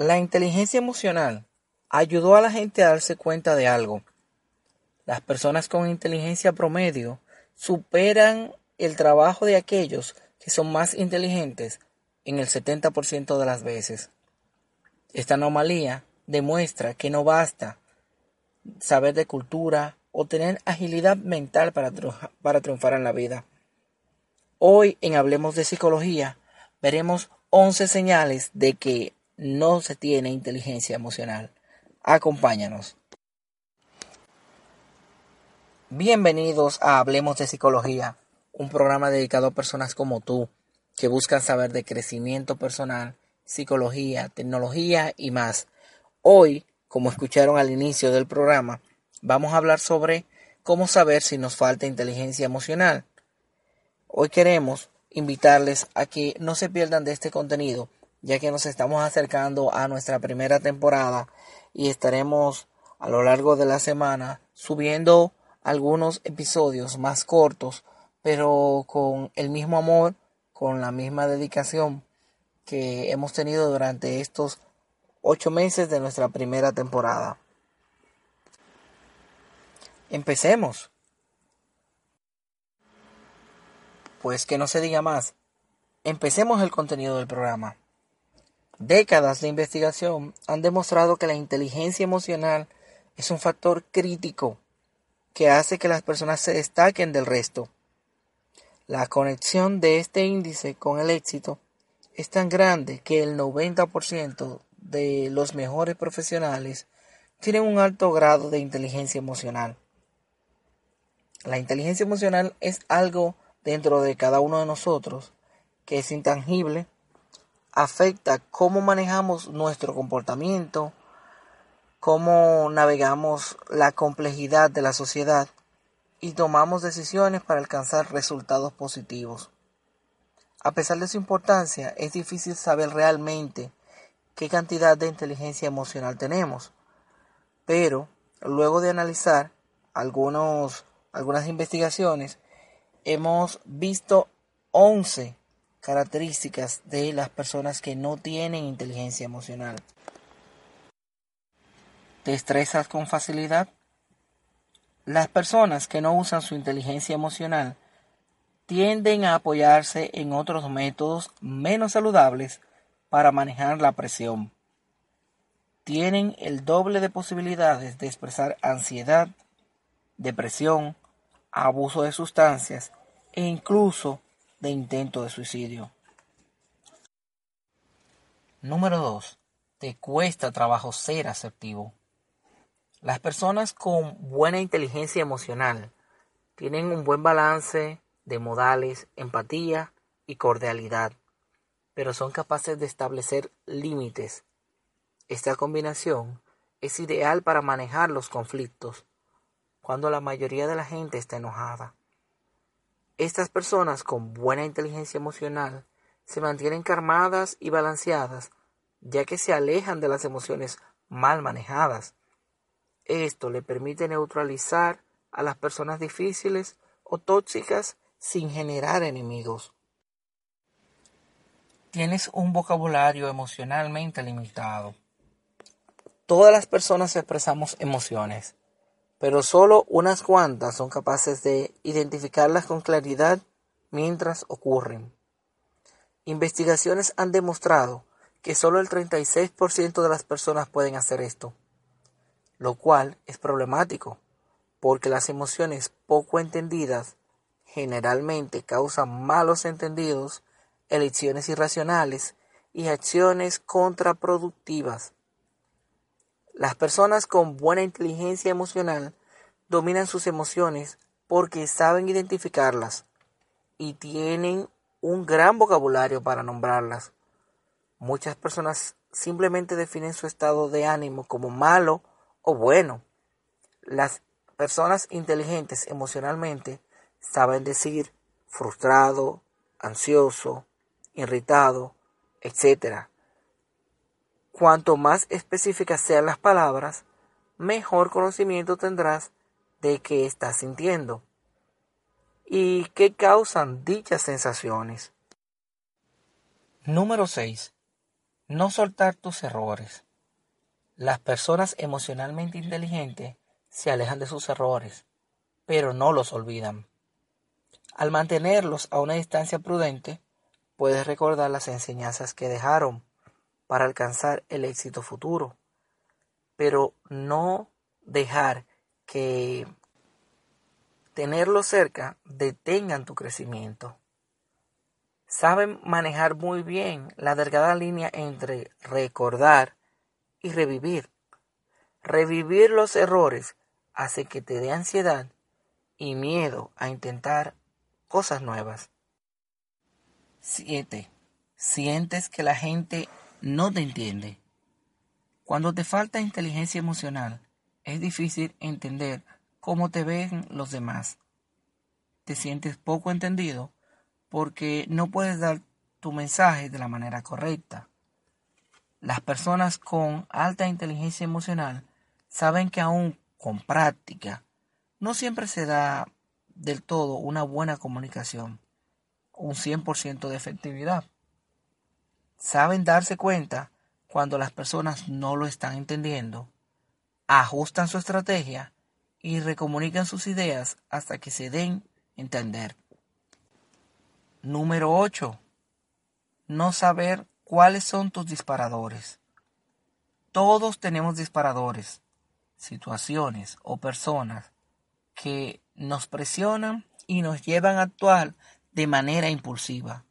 La inteligencia emocional ayudó a la gente a darse cuenta de algo. Las personas con inteligencia promedio superan el trabajo de aquellos que son más inteligentes en el 70% de las veces. Esta anomalía demuestra que no basta saber de cultura o tener agilidad mental para, para triunfar en la vida. Hoy en Hablemos de Psicología veremos 11 señales de que no se tiene inteligencia emocional. Acompáñanos. Bienvenidos a Hablemos de Psicología, un programa dedicado a personas como tú que buscan saber de crecimiento personal, psicología, tecnología y más. Hoy, como escucharon al inicio del programa, vamos a hablar sobre cómo saber si nos falta inteligencia emocional. Hoy queremos invitarles a que no se pierdan de este contenido, ya que nos estamos acercando a nuestra primera temporada y estaremos a lo largo de la semana subiendo algunos episodios más cortos, pero con el mismo amor, con la misma dedicación que hemos tenido durante estos ocho meses de nuestra primera temporada. Empecemos. Pues que no se diga más. Empecemos el contenido del programa. Décadas de investigación han demostrado que la inteligencia emocional es un factor crítico que hace que las personas se destaquen del resto. La conexión de este índice con el éxito es tan grande que el 90% de los mejores profesionales tienen un alto grado de inteligencia emocional. La inteligencia emocional es algo dentro de cada uno de nosotros que es intangible, afecta cómo manejamos nuestro comportamiento, cómo navegamos la complejidad de la sociedad y tomamos decisiones para alcanzar resultados positivos. A pesar de su importancia, es difícil saber realmente qué cantidad de inteligencia emocional tenemos, pero luego de analizar algunos, algunas investigaciones, hemos visto 11 características de las personas que no tienen inteligencia emocional. ¿Te estresas con facilidad? Las personas que no usan su inteligencia emocional tienden a apoyarse en otros métodos menos saludables para manejar la presión. Tienen el doble de posibilidades de expresar ansiedad, depresión, abuso de sustancias e incluso de intento de suicidio. Número 2. Te cuesta trabajo ser asertivo. Las personas con buena inteligencia emocional tienen un buen balance de modales, empatía y cordialidad, pero son capaces de establecer límites. Esta combinación es ideal para manejar los conflictos cuando la mayoría de la gente está enojada. Estas personas con buena inteligencia emocional se mantienen calmadas y balanceadas, ya que se alejan de las emociones mal manejadas esto le permite neutralizar a las personas difíciles o tóxicas sin generar enemigos. Tienes un vocabulario emocionalmente limitado. Todas las personas expresamos emociones, pero solo unas cuantas son capaces de identificarlas con claridad mientras ocurren. Investigaciones han demostrado que solo el 36% de las personas pueden hacer esto lo cual es problemático, porque las emociones poco entendidas generalmente causan malos entendidos, elecciones irracionales y acciones contraproductivas. Las personas con buena inteligencia emocional dominan sus emociones porque saben identificarlas y tienen un gran vocabulario para nombrarlas. Muchas personas simplemente definen su estado de ánimo como malo o bueno. Las personas inteligentes emocionalmente saben decir frustrado, ansioso, irritado, etc. Cuanto más específicas sean las palabras, mejor conocimiento tendrás de qué estás sintiendo y qué causan dichas sensaciones. Número 6. No soltar tus errores. Las personas emocionalmente inteligentes se alejan de sus errores, pero no los olvidan. Al mantenerlos a una distancia prudente, puedes recordar las enseñanzas que dejaron para alcanzar el éxito futuro, pero no dejar que tenerlos cerca detengan tu crecimiento. Saben manejar muy bien la delgada línea entre recordar y revivir. Revivir los errores hace que te dé ansiedad y miedo a intentar cosas nuevas. 7. Sientes que la gente no te entiende. Cuando te falta inteligencia emocional, es difícil entender cómo te ven los demás. Te sientes poco entendido porque no puedes dar tu mensaje de la manera correcta. Las personas con alta inteligencia emocional saben que aún con práctica no siempre se da del todo una buena comunicación, un 100% de efectividad. Saben darse cuenta cuando las personas no lo están entendiendo, ajustan su estrategia y recomunican sus ideas hasta que se den entender. Número 8. No saber cuáles son tus disparadores. Todos tenemos disparadores, situaciones o personas que nos presionan y nos llevan a actuar de manera impulsiva.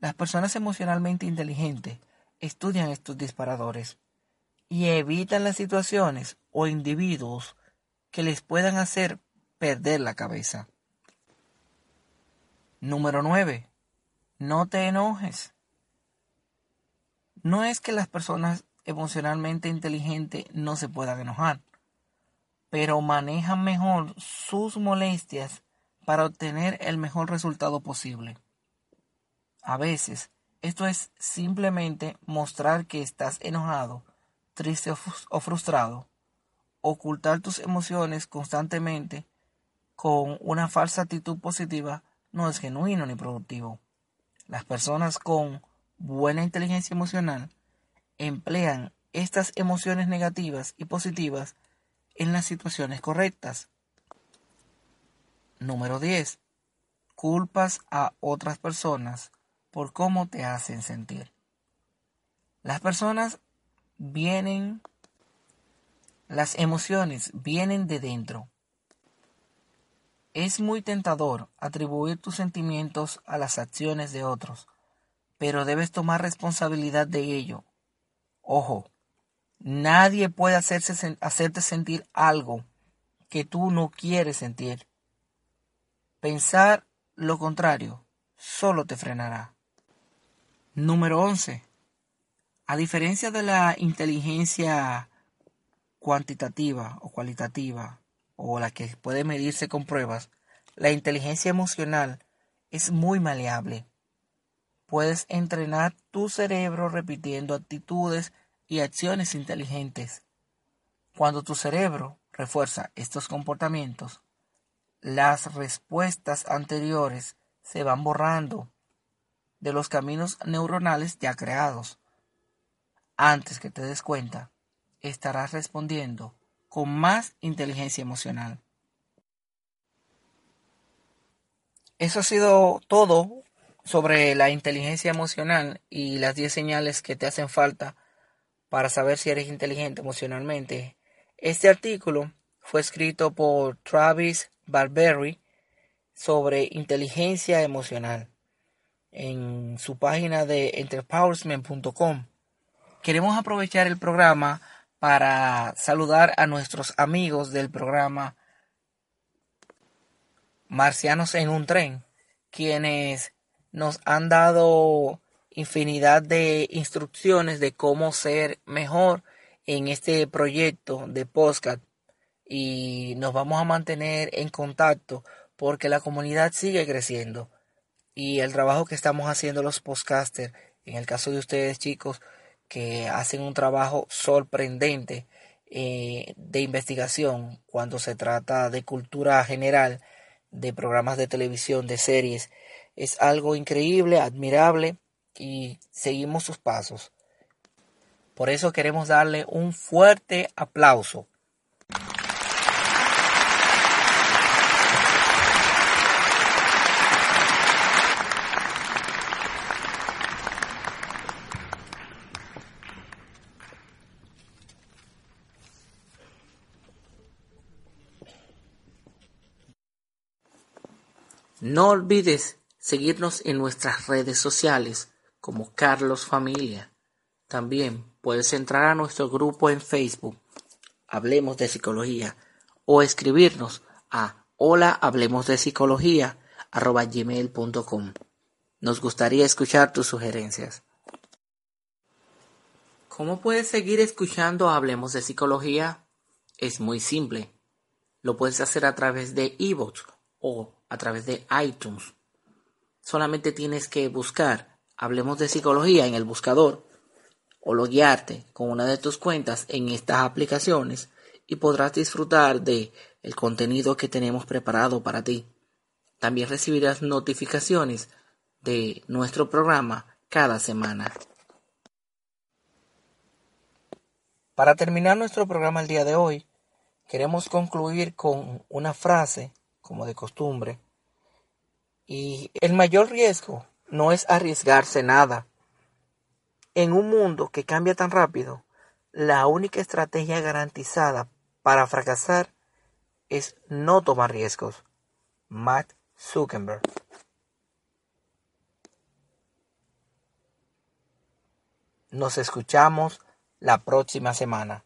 Las personas emocionalmente inteligentes estudian estos disparadores y evitan las situaciones o individuos que les puedan hacer perder la cabeza. Número 9. No te enojes. No es que las personas emocionalmente inteligentes no se puedan enojar, pero manejan mejor sus molestias para obtener el mejor resultado posible. A veces, esto es simplemente mostrar que estás enojado, triste o frustrado. Ocultar tus emociones constantemente con una falsa actitud positiva no es genuino ni productivo. Las personas con buena inteligencia emocional emplean estas emociones negativas y positivas en las situaciones correctas. Número 10. Culpas a otras personas por cómo te hacen sentir. Las personas vienen, las emociones vienen de dentro es muy tentador atribuir tus sentimientos a las acciones de otros, pero debes tomar responsabilidad de ello. Ojo, nadie puede hacerte sentir algo que tú no quieres sentir. Pensar lo contrario solo te frenará. Número 11. A diferencia de la inteligencia cuantitativa o cualitativa, o la que puede medirse con pruebas, la inteligencia emocional es muy maleable. Puedes entrenar tu cerebro repitiendo actitudes y acciones inteligentes. Cuando tu cerebro refuerza estos comportamientos, las respuestas anteriores se van borrando de los caminos neuronales ya creados. Antes que te des cuenta, estarás respondiendo con más inteligencia emocional. Eso ha sido todo sobre la inteligencia emocional y las 10 señales que te hacen falta para saber si eres inteligente emocionalmente. Este artículo fue escrito por Travis Barberry sobre inteligencia emocional en su página de enterpowersman.com. Queremos aprovechar el programa para saludar a nuestros amigos del programa Marcianos en un tren, quienes nos han dado infinidad de instrucciones de cómo ser mejor en este proyecto de podcast y nos vamos a mantener en contacto porque la comunidad sigue creciendo y el trabajo que estamos haciendo los podcasters, en el caso de ustedes chicos, que hacen un trabajo sorprendente eh, de investigación cuando se trata de cultura general, de programas de televisión, de series. Es algo increíble, admirable y seguimos sus pasos. Por eso queremos darle un fuerte aplauso No olvides seguirnos en nuestras redes sociales como Carlos Familia. También puedes entrar a nuestro grupo en Facebook, Hablemos de Psicología o escribirnos a hola hablemos de psicología gmail.com. Nos gustaría escuchar tus sugerencias. ¿Cómo puedes seguir escuchando Hablemos de Psicología? Es muy simple. Lo puedes hacer a través de ebooks o a través de iTunes. Solamente tienes que buscar Hablemos de Psicología en el buscador o loguearte con una de tus cuentas en estas aplicaciones y podrás disfrutar de el contenido que tenemos preparado para ti. También recibirás notificaciones de nuestro programa cada semana. Para terminar nuestro programa el día de hoy, queremos concluir con una frase, como de costumbre, y el mayor riesgo no es arriesgarse nada. En un mundo que cambia tan rápido, la única estrategia garantizada para fracasar es no tomar riesgos. Matt Zuckerberg. Nos escuchamos la próxima semana.